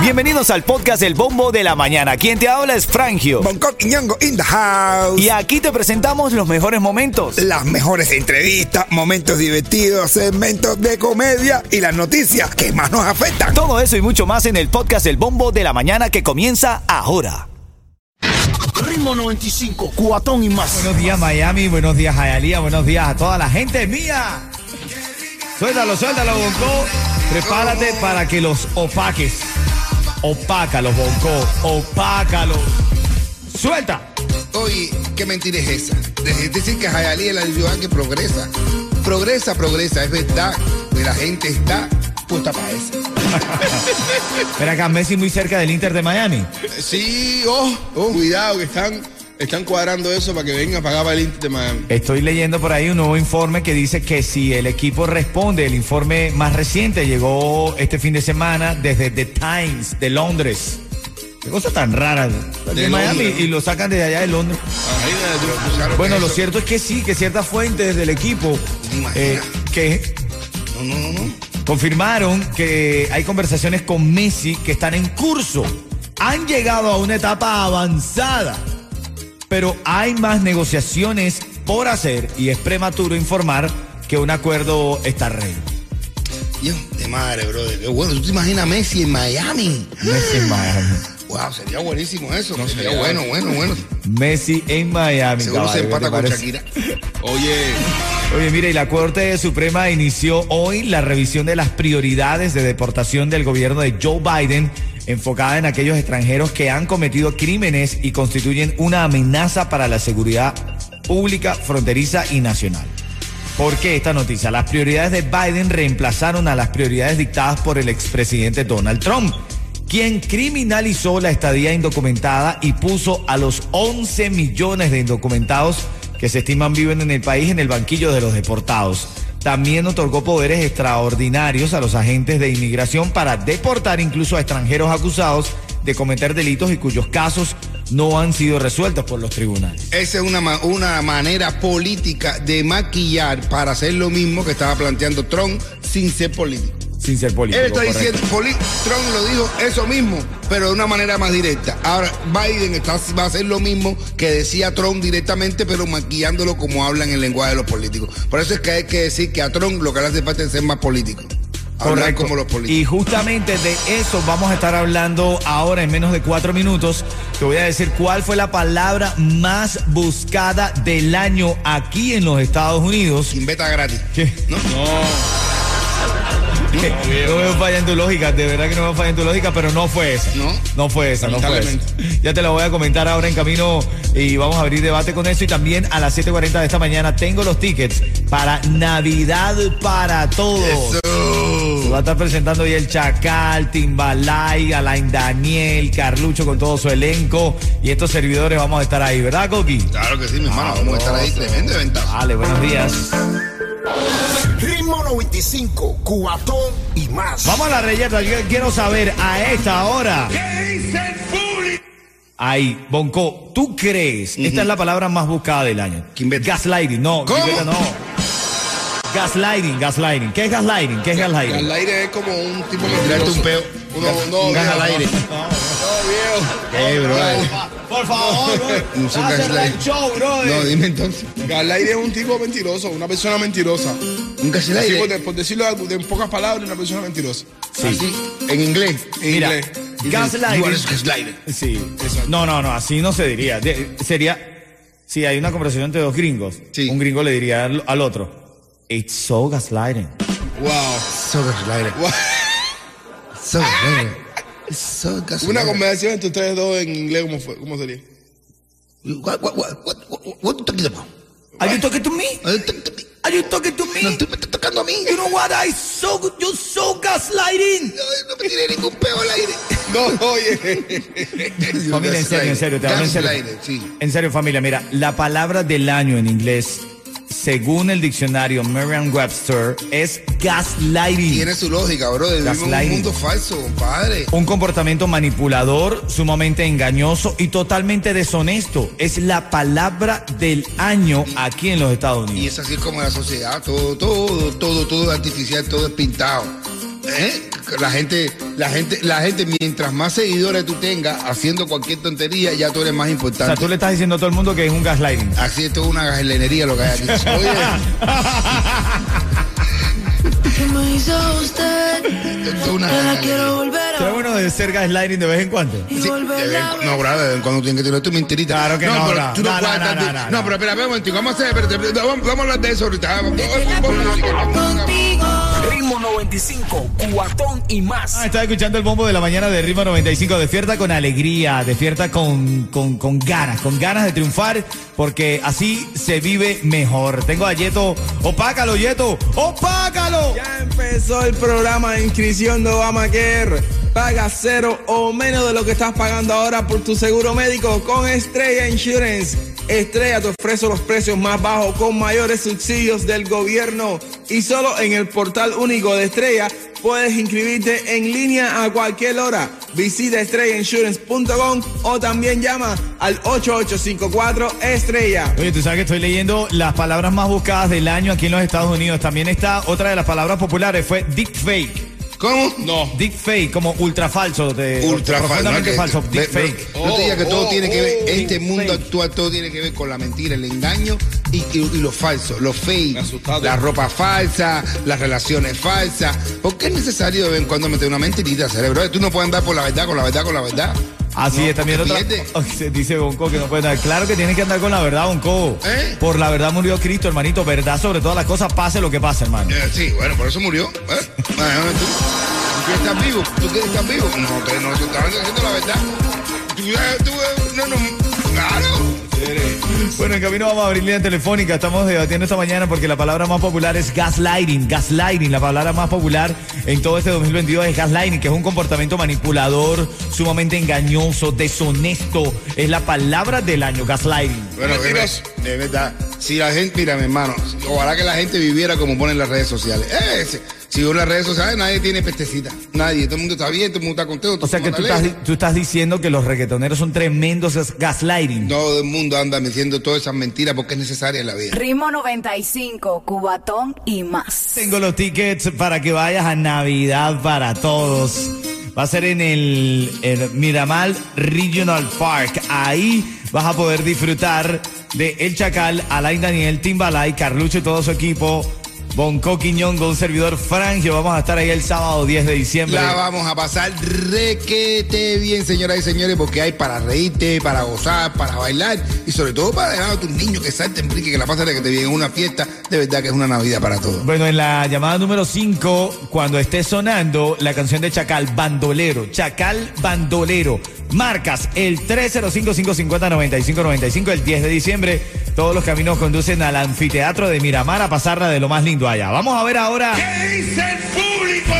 Bienvenidos al podcast El Bombo de la Mañana. Quien te habla es Frangio. Bangkok y Ñongo in the house. Y aquí te presentamos los mejores momentos. Las mejores entrevistas, momentos divertidos, segmentos de comedia y las noticias que más nos afectan. Todo eso y mucho más en el podcast El Bombo de la Mañana que comienza ahora. Ritmo 95, cuatón y más. Buenos días Miami, buenos días Hialeah, buenos días a toda la gente mía. Suéltalo, suéltalo, Bonco. Prepárate para que los opaques. Opácalos, Bonco. Opácalos. Suelta. Oye, ¿qué mentira es esa? De- Decir que Jayalí es la ciudad que progresa. Progresa, progresa, es verdad que la gente está puesta para eso. Espera acá, Messi muy cerca del Inter de Miami. Sí, oh, oh, cuidado que están, están cuadrando eso para que venga a pagar el Inter de Miami. Estoy leyendo por ahí un nuevo informe que dice que si el equipo responde, el informe más reciente llegó este fin de semana desde The Times de Londres. Qué cosa tan rara. De, De Miami Londres. y lo sacan desde allá de Londres. Bueno, lo cierto es que sí, que ciertas fuentes del equipo eh, que No, no, no, no. confirmaron que hay conversaciones con Messi que están en curso. Han llegado a una etapa avanzada, pero hay más negociaciones por hacer y es prematuro informar que un acuerdo está ready. Dios de madre, brother. Qué bueno. ¿Tú te imaginas a Messi en Miami? Messi en Miami. Wow, sería buenísimo eso. sería bueno, bueno, bueno. Messi en Miami. Seguro se caballo, ¿qué empata con? Shakira. Oye, Oye, mira, y la Corte Suprema inició hoy la revisión de las prioridades de deportación del gobierno de Joe Biden, enfocada en aquellos extranjeros que han cometido crímenes y constituyen una amenaza para la seguridad pública, fronteriza y nacional. ¿Por qué esta noticia? Las prioridades de Biden reemplazaron a las prioridades dictadas por el expresidente Donald Trump, quien criminalizó la estadía indocumentada y puso a los 11 millones de indocumentados que se estiman viven en el país en el banquillo de los deportados. También otorgó poderes extraordinarios a los agentes de inmigración para deportar incluso a extranjeros acusados de cometer delitos y cuyos casos no han sido resueltos por los tribunales. esa es una, una manera política de maquillar para hacer lo mismo que estaba planteando Trump sin ser político. Sin ser político. Él está correcto. diciendo, poli- Trump lo dijo eso mismo, pero de una manera más directa. Ahora Biden está, va a hacer lo mismo que decía Trump directamente, pero maquillándolo como hablan en el lenguaje de los políticos. Por eso es que hay que decir que a Trump lo que le hace falta es ser más político. Hablar Correcto. como los políticos. Y justamente de eso vamos a estar hablando ahora en menos de cuatro minutos. Te voy a decir cuál fue la palabra más buscada del año aquí en los Estados Unidos. Sin beta gratis. ¿Qué? ¿No? No veo falla en tu lógica, de verdad que no veo falla en tu lógica, pero no fue esa. No. No fue esa, no fue esa. Ya te la voy a comentar ahora en camino y vamos a abrir debate con eso. Y también a las 7.40 de esta mañana tengo los tickets para Navidad para todos. Se va a estar presentando hoy el Chacal, Timbalay, Alain Daniel, Carlucho con todo su elenco. Y estos servidores vamos a estar ahí, ¿verdad, Coqui? Claro que sí, mi hermano. Vamos a estar ahí. Tremendo eventazo. Vale, buenos días. Ritmo 95, cuatón y más. Vamos a la reyerta. Yo quiero saber a esta hora. Ahí, Bonco, ¿tú crees? Esta es la palabra más buscada del año. Quimbeta. Gaslighting, no. ¿Cómo? Quimbeta no. Gaslighting, gaslighting. ¿Qué es gaslighting? ¿Qué es gaslighting? Aire es como un tipo tirarte un peo. Uno, no, un gas viejo, al aire. No, viejo. bro. Por favor, bro. No gaslighting. el show, bro. No, dime entonces. Galaire es un tipo mentiroso, una persona mentirosa. Un gas al Así, por, por decirlo de- en pocas palabras, una persona mentirosa. Así, en inglés. En Mira, inglés. gaslighting. Gaslighter. Sí, no, no, no, así no se diría. De- sería, si hay una conversación entre dos gringos, Sí. un gringo le diría al, al otro, it's so gaslighting. Wow. So gaslighter. Wow. So gaslighter. So. Una conversación entre ustedes dos en inglés, ¿cómo, fue? ¿Cómo sería? What, what, what, what, what, you talking about? Are you talking to me? Are you talking to me? Are you talking to me? No, tú me estás tocando a mí. You know what? I so you so gaslighting. No, no me tiré ningún peo al aire. No, oye. Familia, en serio, en serio, te hablo en serio. Sí. En serio, familia, mira, la palabra del año en inglés, según el diccionario Merriam-Webster, es gaslighting. Tiene su lógica, bro. Vivimos un Gaslighting. mundo falso, compadre. Un comportamiento manipulador, sumamente engañoso y totalmente deshonesto. Es la palabra del año aquí en los Estados Y Unidos. es así como la sociedad, todo, todo, todo, todo artificial, todo es pintado. ¿Eh? la gente, la gente, la gente, mientras más seguidores tú tengas haciendo cualquier tontería, ya tú eres más O sea, importante. tú le estás diciendo a todo el mundo que es un gaslighting. Así esto es una gajelenería lo que hay aquí. Oye, ¿Qué me hizo usted? una la quiero volver ¿Será a bueno de ser gaslighting de vez en cuando? y Sí, de volver vez- a no, brother, de vez en cuando tienes que tirar tu mentirita. Claro que no, pero bro. tú no, No, puedes no, no, no, no, no. pero espera, espera un momentico, vamos a hacer, vamos, vamos a hablar de eso ahorita. Vamos, Contigo. Ritmo 95, cuatón y más. Ah, estaba escuchando el bombo de la mañana de Ritmo 95. Despierta con alegría, despierta con, con, con ganas, con ganas de triunfar, porque así se vive mejor. Tengo a Yeto. ¡Opácalo, Yeto! ¡Opácalo! Ya empezó el programa de inscripción de Obamacare. Paga cero o menos de lo que estás pagando ahora por tu seguro médico con Estrella Insurance. Estrella te ofrece los precios más bajos con mayores subsidios del gobierno. Y solo en el portal único de Estrella puedes inscribirte en línea a cualquier hora. Visita estrellainsurance.com o también llama al 8854 Estrella. Oye, tú sabes que estoy leyendo las palabras más buscadas del año aquí en los Estados Unidos. También está otra de las palabras populares, fue deepfake. ¿Cómo? No. Deepfake, como ultra falso. De, Ultra falso. profundamente ¿no? falso. Deepfake. ve- No te digas que todo Oh, tiene que ver, oh, este mundo actual, todo tiene que ver con la mentira, el engaño y, y, y lo falso, lo fake, la ropa falsa, las relaciones falsas. ¿Por qué es necesario de vez en cuando meter una mentirita, cerebro? Tú no puedes andar por la verdad, con la verdad, con la verdad. Así No, es, también otra. pierde. Se dice Bonco que no puede andar. Claro que tiene que andar con la verdad, Bonco. ¿Eh? Por la verdad murió Cristo, hermanito. Verdad sobre todas las cosas, pase lo que pase, hermano. Eh, sí, bueno, por eso murió. ¿eh? Tú. ¿Tú quieres estar vivo? ¿Tú quieres estar vivo? No, pero no, tú estás diciendo la verdad. Tú, tú, eh, no, no, claro. Bueno, en camino vamos a abrir línea telefónica. Estamos debatiendo esta mañana porque la palabra más popular es gaslighting. Gaslighting, la palabra más popular en todo este 2022 es gaslighting, que es un comportamiento manipulador, sumamente engañoso, deshonesto. Es la palabra del año, gaslighting. Bueno, de, verdad, si la gente, mira, mi hermano, ojalá que la gente viviera como ponen las redes sociales. Eh, si- en las redes sociales nadie tiene pestecita, nadie, todo el mundo está bien, todo el mundo está contento. O sea que tú estás, está tú estás diciendo que los reggaetoneros son tremendos gas- gaslighting. Todo el mundo anda diciendo todas esas mentiras porque es necesaria en la vida. Ritmo 95, Cubatón y más. Tengo los tickets para que vayas a Navidad para todos. Va a ser en el, el Miramar Regional Park. Ahí vas a poder disfrutar de El Chacal, Alain Daniel, Timbalay, Carlucho y todo su equipo. Bonco Quiñón con un servidor Frangio. Vamos a estar ahí el sábado 10 de diciembre. La vamos a pasar requete bien, señoras y señores, porque hay para reírte, para gozar, para bailar y sobre todo para dejar a tus niños que salten, brinquen, que la pasen de que te vienen una fiesta. De verdad que es una Navidad para todos. Bueno, en la llamada número 5, cuando esté sonando la canción de Chacal, Bandolero, Chacal Bandolero, marcas el 305-550-9595 el 10 de diciembre. Todos los caminos conducen al anfiteatro de Miramar a pasarla de lo más lindo allá. Vamos a ver ahora. ¿Qué dice el público?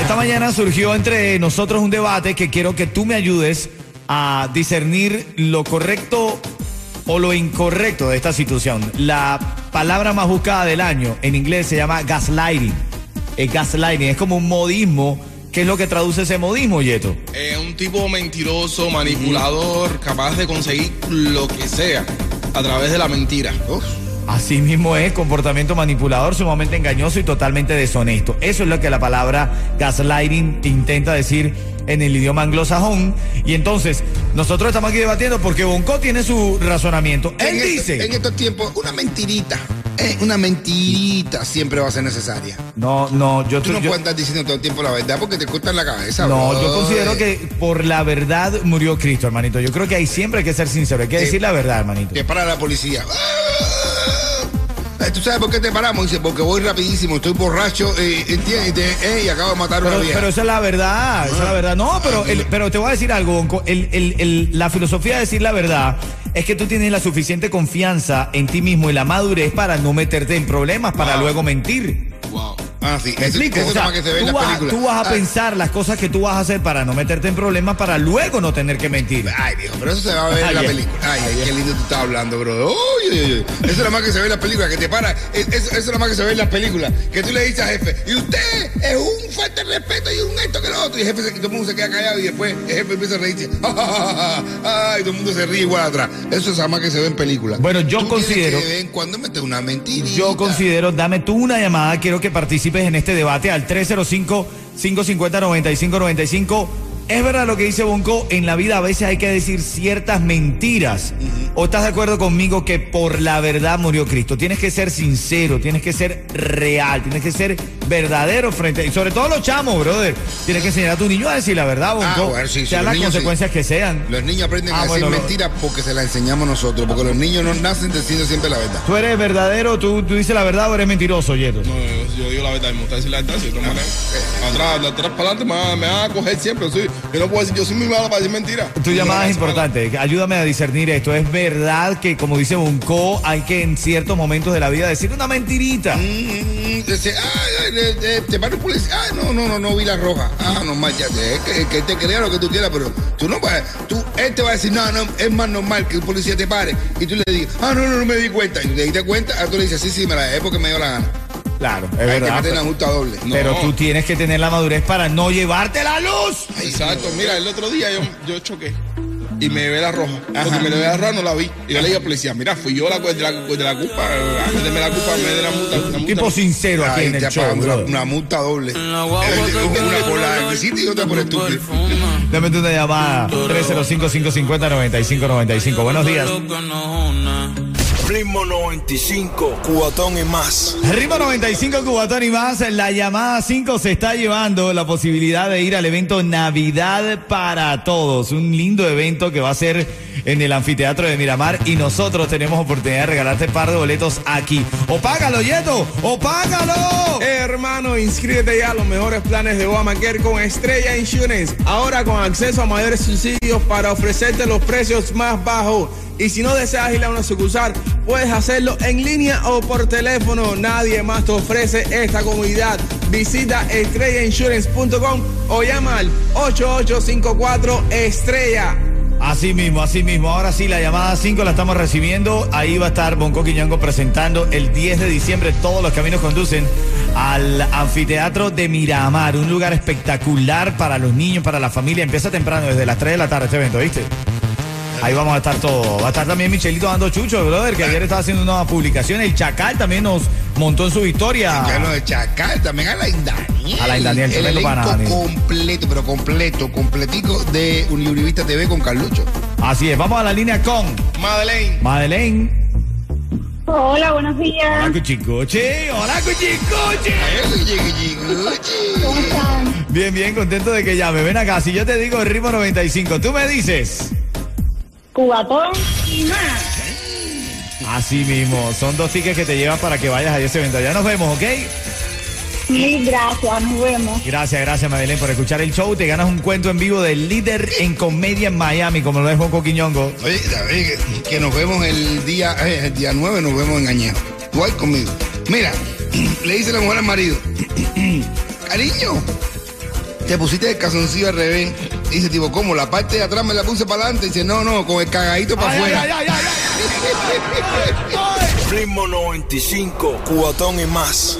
Esta mañana surgió entre nosotros un debate que quiero que tú me ayudes a discernir lo correcto o lo incorrecto de esta situación. La palabra más buscada del año en inglés se llama gaslighting. Es gaslighting, es como un modismo. ¿Qué es lo que traduce ese modismo, Yeto? Eh, un tipo mentiroso, manipulador, capaz de conseguir lo que sea a través de la mentira. Así mismo es, comportamiento manipulador, sumamente engañoso y totalmente deshonesto. Eso es lo que la palabra gaslighting intenta decir en el idioma anglosajón. Y entonces, nosotros estamos aquí debatiendo porque Bonco tiene su razonamiento. Él en estos- dice... en estos tiempos, una mentirita, eh, una mentirita siempre va a ser necesaria. No, no, yo... Tú no yo- puedes estar diciendo todo el tiempo la verdad porque te cortan la cabeza. no, bro. yo considero que por la verdad murió Cristo, hermanito. Yo creo que ahí siempre hay que ser sincero, hay que decir la verdad, hermanito. Que para la policía. Eh, ¿Tú sabes por qué te paramos? Dice, porque voy rapidísimo, estoy borracho, eh, ¿entiendes? Y, te- eh, y acabo de matar a una Pero, vieja. pero esa es la verdad, esa es la verdad. No, pero, el- pero te voy a decir algo. El- el- el- la filosofía de decir la verdad es que tú tienes la suficiente confianza en ti mismo y la madurez para no meterte en problemas, para Wow. luego mentir. Ah, sí. ¿Me Eso, explico? eso O sea, lo que se ve en tú, vas, películas. tú vas a Ah, pensar las cosas que tú vas a hacer para no meterte en problemas, para luego no tener que mentir. Ay, viejo, pero eso se va a ver en la película. Ay, ay, qué lindo tú estás hablando, bro. Uy, uy, uy. Eso es lo más que se ve en la película, que te para. es- Eso, eso es lo más que se ve en las películas. Que tú le dices al jefe, y usted es un falta de respeto y un esto que lo otro. Y el jefe se, todo el mundo se queda callado y después el jefe empieza a reírse. Ay, todo el mundo se ríe igual atrás. Eso es lo más que se ve en películas. Bueno, yo Tú considero- que de vez en cuando meter una mentira. Yo considero, dame tú una llamada, quiero que participes en este debate al 305 550-9595. Es verdad lo que dice Bonco, en la vida a veces hay que decir ciertas mentiras. ¿O estás de acuerdo conmigo que por la verdad murió Cristo? Tienes que ser sincero, tienes que ser real, tienes que ser verdadero frente y sobre todo los chamos, brother. Tienes que enseñar a tu niño a decir la verdad, Bonco. Ah, bueno, sí, sí, sean las niños sí. consecuencias que sean. Los niños aprenden Ah, a decir bueno, lo- mentiras porque se la enseñamos nosotros, porque los niños no nacen diciendo siempre la verdad. Tú eres verdadero, tú, tú dices la verdad o eres mentiroso, Yeto. No, yo, yo digo la verdad, me gusta decir la verdad, si de otra manera. Atrás, atrás para adelante me van a coger siempre. Soy, yo no puedo decir, yo soy muy malo para decir mentiras. Tu llamada es importante. Ayúdame a discernir esto. Es verdad que, como dice Bunko, hay que en ciertos momentos de la vida decir una mentirita. Mm, dice, ay, ay, eh, eh, te para el policía. Ah, no, no, no, no vi la roja. Ah, no, más, ya, es que, que te crea lo que tú quieras, pero tú no vas, tú, él te va a decir, no, no, es más normal que un policía te pare y tú le digas, ah, no, no, no me di cuenta. Y te diste cuenta, ah, tú le dices, sí, sí, me la dejé porque me dio la gana. Claro, es Hay que verdad. meter Pero, la multa doble. No. pero tú tienes que tener la madurez para no llevarte la luz. Exacto, mira, el otro día yo, yo choqué y me llevé la roja. Porque me llevé la roja no la vi. Y yo le dije al policía, mira, fui yo la de la, de la culpa, méteme la culpa, me de la multa. Tipo sincero aquí en el show. una, una multa doble. una por la requisita y otra por estúpido. Dame tú una llamada. 305-550-9595. Buenos días. Ritmo 95, cubatón y más. Ritmo 95 Cubatón y más. La llamada 5 se está llevando la posibilidad de ir al evento Navidad para Todos. Un lindo evento que va a ser en el anfiteatro de Miramar y nosotros tenemos oportunidad de regalarte un par de boletos aquí. O págalo, Yeto, o págalo. Hermano, inscríbete ya a los mejores planes de Obamacare con Estrella Insurance. Ahora con acceso a mayores subsidios para ofrecerte los precios más bajos. Y si no deseas ir a una sucursal, puedes hacerlo en línea o por teléfono. Nadie más te ofrece esta comodidad. Visita estrellainsurance.com o llama al 8854 Estrella. Así mismo, así mismo. Ahora sí, la llamada 5 la estamos recibiendo. Ahí va a estar Bonco Quiñongo presentando el 10 de diciembre. Todos los caminos conducen al anfiteatro de Miramar. Un lugar espectacular para los niños, para la familia. Empieza temprano, desde las 3 de la tarde este evento, ¿viste? Ahí vamos a estar todos. Va a estar también Michelito dando chucho, brother, que ayer estaba haciendo una publicación. El Chacal también nos montó en su historia. Ya lo de Chacal, también Alain Daniel. Alain Daniel, el tremendo elenco pana, Daniel. completo, pero completo, completico de Univista TV con Carlucho. Así es, vamos a la línea con Madeleine, Madeleine. Hola, buenos días. Hola, Cuchicoche. Hola, Cuchicoche. ¿Cómo están? Bien, bien, contento de que llame. Ven acá, si yo te digo el ritmo 95, tú me dices. Cubatón y más. Así mismo, son dos tickets que te llevan para que vayas a ese evento. Ya nos vemos, ¿ok? Mil gracias, nos vemos. Gracias, gracias, Madeleine, por escuchar el show. Te ganas un cuento en vivo del líder en comedia en Miami, como lo es Bonco Quiñongo. Oye, David, que, nos vemos el día, eh, el día 9, nos vemos en Añejo. Conmigo. Mira, le dice la mujer al marido, cariño, te pusiste el calzoncillo al revés. Dice, tipo, ¿cómo? La parte de atrás me la puse para adelante. Dice, no, no, con el cagadito para afuera. ay, ay, ay, ay, ay. Ritmo 95, cubatón y más.